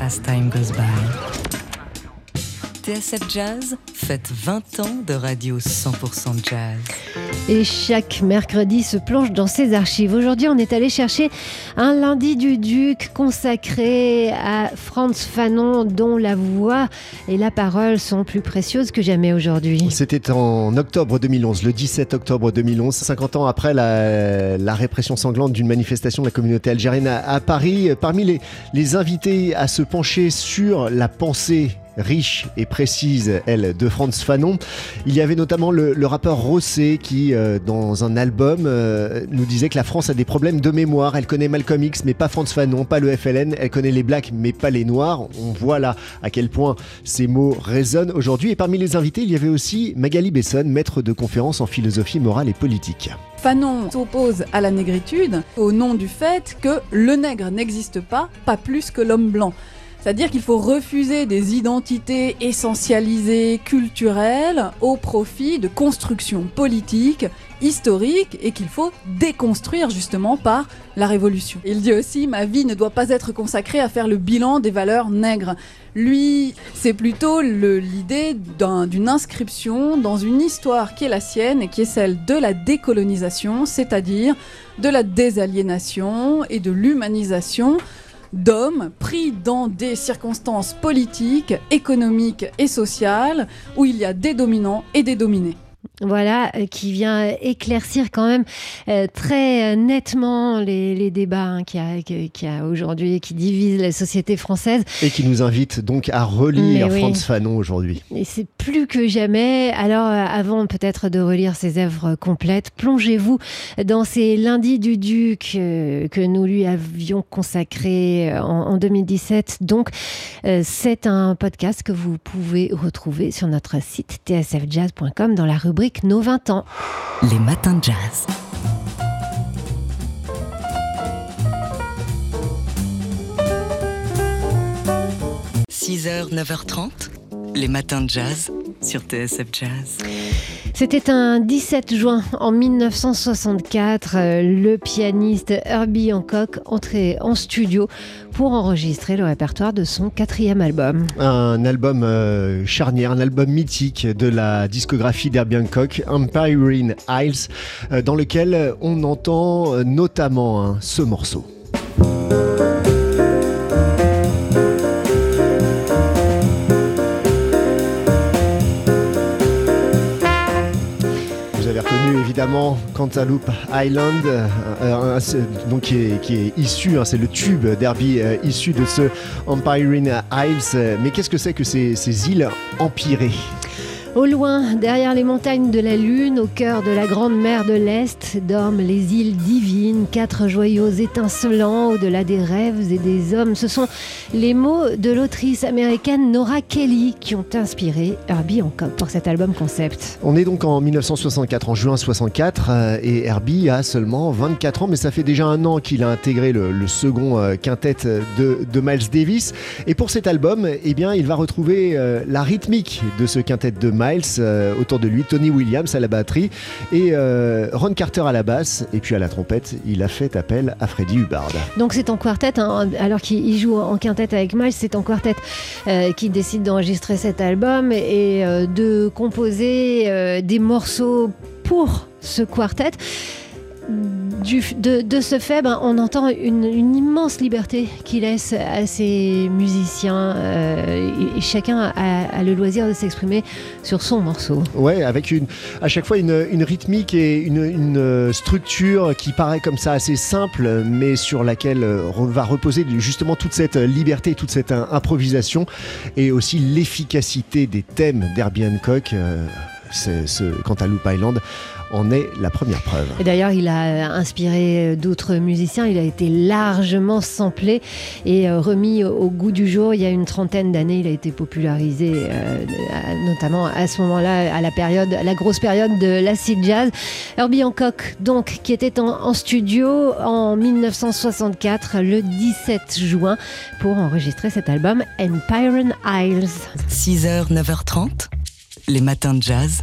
as time goes by. TSF Jazz fête 20 ans de radio 100% jazz. Et chaque mercredi se plonge dans ses archives. Aujourd'hui, on est allé chercher un lundi du Duc consacré à Franz Fanon, dont la voix et la parole sont plus précieuses que jamais aujourd'hui. C'était en octobre 2011, le 17 octobre 2011, 50 ans après la, répression sanglante d'une manifestation de la communauté algérienne à, Paris. Parmi les, les invités à se pencher sur la pensée riche et précise, elle, de Franz Fanon. Il y avait notamment le, rappeur Rossé qui, euh, dans un album, euh, nous disait que la France a des problèmes de mémoire. Elle connaît Malcolm X, mais pas Franz Fanon, pas le FLN. Elle connaît les Blacks, mais pas les Noirs. On voit là à quel point ces mots résonnent aujourd'hui. Et parmi les invités, il y avait aussi Magali Besson, maître de conférences en philosophie morale et politique. Fanon s'oppose à la négritude au nom du fait que le nègre n'existe pas, pas plus que l'homme blanc. C'est-à-dire qu'il faut refuser des identités essentialisées, culturelles, au profit de constructions politiques, historiques, et qu'il faut déconstruire justement par la révolution. Il dit aussi, ma vie ne doit pas être consacrée à faire le bilan des valeurs nègres. Lui, c'est plutôt l'idée d'une inscription dans une histoire qui est la sienne et qui est celle de la décolonisation, c'est-à-dire de la désaliénation et de l'humanisation d'hommes pris dans des circonstances politiques, économiques et sociales où il y a des dominants et des dominés. Voilà, euh, qui vient éclaircir quand même euh, très euh, nettement les, débats hein, qu'il y a, a aujourd'hui qui divisent la société française. Et qui nous invite donc à relire Franz Fanon aujourd'hui. Et c'est plus que jamais. Alors, avant peut-être de relire ses œuvres complètes, plongez-vous dans ces lundis du Duc que nous lui avions consacrés en, en 2017. Donc, c'est un podcast que vous pouvez retrouver sur notre site tsfjazz.com dans la rubrique nos 20 ans. Les matins de jazz. « 6h, 9h30, les matins de jazz sur TSF Jazz. C'était un 17 juin en 1964. Euh, le pianiste Herbie Hancock entrait en studio pour enregistrer le répertoire de son quatrième album. Un album euh, charnière, un album mythique de la discographie d'Herbie Hancock, Empire Isles, euh, dans lequel on entend notamment hein, ce morceau. Évidemment Cantaloupe Island, euh, euh, donc qui est, issu, hein, c'est le tube derby euh, issu de ce Empirine Isles. Mais qu'est-ce que c'est que ces, ces îles empirées? Au loin, derrière les montagnes de la Lune, au cœur de la grande mer de l'Est, dorment les îles divines, quatre joyaux étincelants au-delà des rêves et des hommes. Ce sont les mots de l'autrice américaine Nora Kelly qui ont inspiré Herbie Hancock pour cet album concept. On est donc en 1964, en juin 64, euh, et Herbie a seulement 24 ans, mais ça fait déjà un an qu'il a intégré le, second euh, quintet de, Miles Davis. Et pour cet album, eh bien, il va retrouver euh, la rythmique de ce quintet de Miles, euh, autour de lui Tony Williams à la batterie et euh, Ron Carter à la basse et puis à la trompette il a fait appel à Freddie Hubbard. Donc c'est en quartet, hein, alors qu'il joue en quintette avec Miles, c'est en quartet euh, qu'il décide d'enregistrer cet album et de composer des morceaux pour ce quartet de, ce fait, ben, on entend une, immense liberté qu'il laisse à ses musiciens euh, et, chacun a, le loisir de s'exprimer sur son morceau. Ouais, avec une, à chaque fois une, rythmique et une, euh, structure qui paraît comme ça assez simple, mais sur laquelle euh, va reposer justement toute cette liberté, toute cette improvisation et aussi l'efficacité des thèmes d'Herbie Hancock. ce, quant à Loop Island, en est la première preuve. Et d'ailleurs, il a inspiré d'autres musiciens, il a été largement samplé et euh, remis au goût du jour. Il y a une trentaine d'années, il a été popularisé, euh, notamment à ce moment-là, à la période, la grosse période de l'acid jazz. Herbie Hancock, donc, qui était en, studio en 1964, le 17 juin, pour enregistrer cet album Empire Isles. 6h, 9h30, les matins de jazz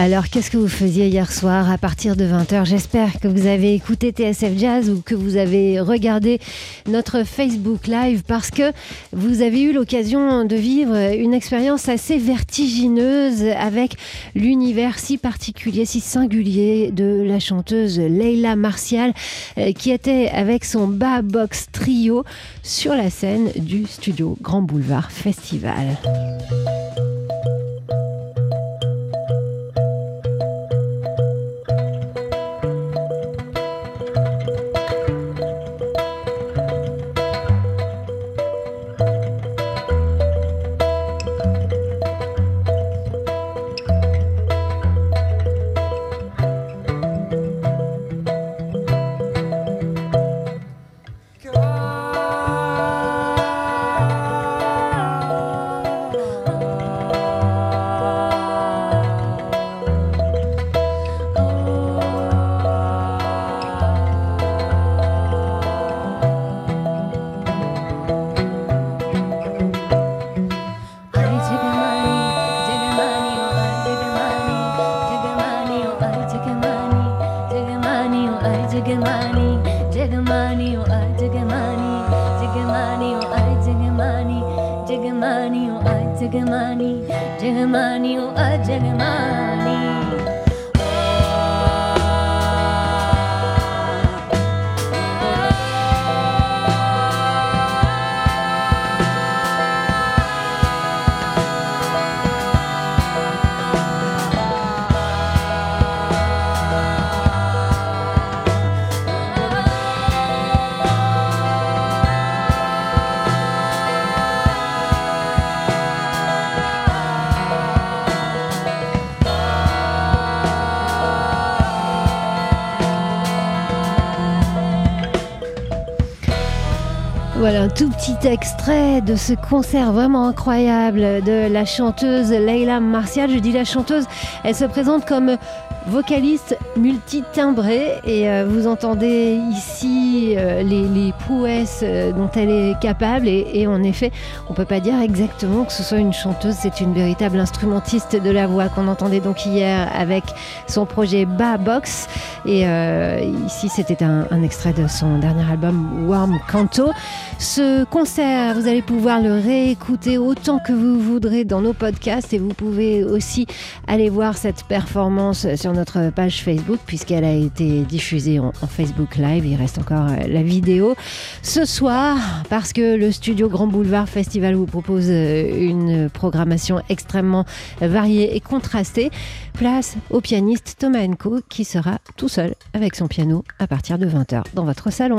Alors, qu'est-ce que vous faisiez hier soir à partir de 20h J'espère que vous avez écouté TSF Jazz ou que vous avez regardé notre Facebook Live parce que vous avez eu l'occasion de vivre une expérience assez vertigineuse avec l'univers si particulier, si singulier de la chanteuse Leila Martial euh, qui était avec son Bas Box Trio sur la scène du studio Grand Boulevard Festival. जगमानी ओ आ जगमानी जगमानी ओ आ जगमानी जगमानी ओ आ जगमानी जगमानी ओ आ जगमानी Voilà un tout petit extrait de ce concert vraiment incroyable de la chanteuse Leila Martial. Je dis la chanteuse, elle se présente comme vocaliste multitimbrée et euh, vous entendez ici euh, les, prouesses euh, dont elle est capable et, et en effet on peut pas dire exactement que ce soit une chanteuse c'est une véritable instrumentiste de la voix qu'on entendait donc hier avec son projet Ba Box. Et ici c'était un, un, extrait de son dernier album Warm Canto. Ce concert vous allez pouvoir le réécouter autant que vous voudrez dans nos podcasts et vous pouvez aussi aller voir cette performance sur page Facebook puisqu'elle a été diffusée en, Facebook Live. Il reste encore euh, la vidéo ce soir parce que le studio Grand Boulevard Festival vous propose euh, une programmation extrêmement variée et contrastée. Place au pianiste Thomas Enco qui sera tout seul avec son piano à partir de 20h dans votre salon.